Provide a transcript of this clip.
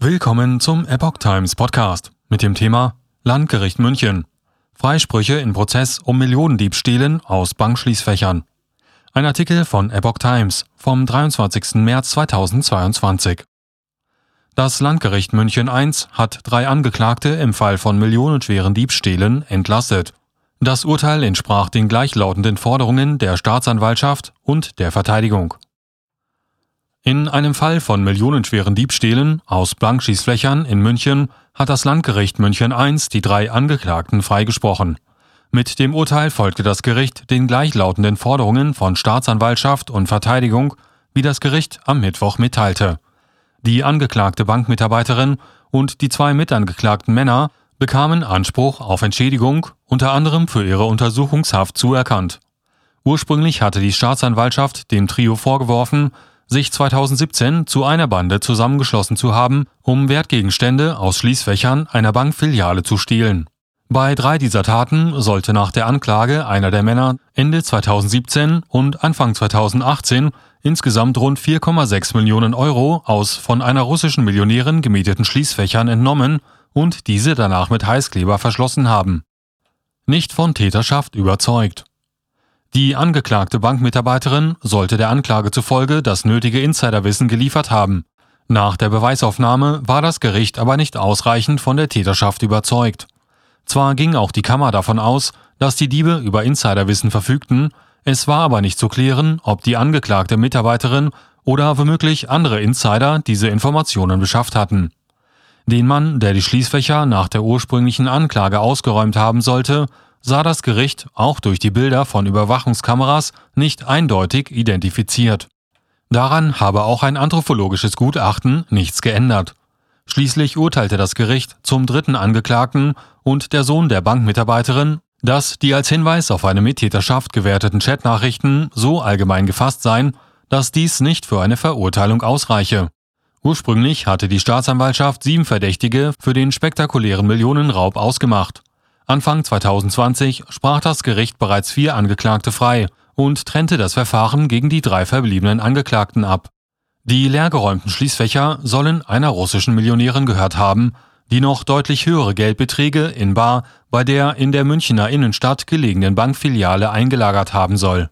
Willkommen zum Epoch Times Podcast mit dem Thema Landgericht München. Freisprüche in Prozess um Millionendiebstählen aus Bankschließfächern. Ein Artikel von Epoch Times vom 23. März 2022. Das Landgericht München I hat drei Angeklagte im Fall von millionenschweren Diebstählen entlastet. Das Urteil entsprach den gleichlautenden Forderungen der Staatsanwaltschaft und der Verteidigung. In einem Fall von millionenschweren Diebstählen aus Blankschießflächern in München hat das Landgericht München I die drei Angeklagten freigesprochen. Mit dem Urteil folgte das Gericht den gleichlautenden Forderungen von Staatsanwaltschaft und Verteidigung, wie das Gericht am Mittwoch mitteilte. Die angeklagte Bankmitarbeiterin und die zwei mitangeklagten Männer bekamen Anspruch auf Entschädigung, unter anderem für ihre Untersuchungshaft zuerkannt. Ursprünglich hatte die Staatsanwaltschaft dem Trio vorgeworfen, sich 2017 zu einer Bande zusammengeschlossen zu haben, um Wertgegenstände aus Schließfächern einer Bankfiliale zu stehlen. Bei drei dieser Taten sollte nach der Anklage einer der Männer Ende 2017 und Anfang 2018 insgesamt rund 4,6 Millionen Euro aus von einer russischen Millionärin gemieteten Schließfächern entnommen und diese danach mit Heißkleber verschlossen haben. Nicht von Täterschaft überzeugt. Die angeklagte Bankmitarbeiterin sollte der Anklage zufolge das nötige Insiderwissen geliefert haben. Nach der Beweisaufnahme war das Gericht aber nicht ausreichend von der Täterschaft überzeugt. Zwar ging auch die Kammer davon aus, dass die Diebe über Insiderwissen verfügten, es war aber nicht zu klären, ob die angeklagte Mitarbeiterin oder womöglich andere Insider diese Informationen beschafft hatten. Den Mann, der die Schließfächer nach der ursprünglichen Anklage ausgeräumt haben sollte, sah das Gericht auch durch die Bilder von Überwachungskameras nicht eindeutig identifiziert. Daran habe auch ein anthropologisches Gutachten nichts geändert. Schließlich urteilte das Gericht zum dritten Angeklagten und der Sohn der Bankmitarbeiterin, dass die als Hinweis auf eine Mittäterschaft gewerteten Chatnachrichten so allgemein gefasst seien, dass dies nicht für eine Verurteilung ausreiche. Ursprünglich hatte die Staatsanwaltschaft sieben Verdächtige für den spektakulären Millionenraub ausgemacht. Anfang 2020 sprach das Gericht bereits vier Angeklagte frei und trennte das Verfahren gegen die drei verbliebenen Angeklagten ab. Die leergeräumten Schließfächer sollen einer russischen Millionärin gehört haben, die noch deutlich höhere Geldbeträge in Bar bei der in der Münchner Innenstadt gelegenen Bankfiliale eingelagert haben soll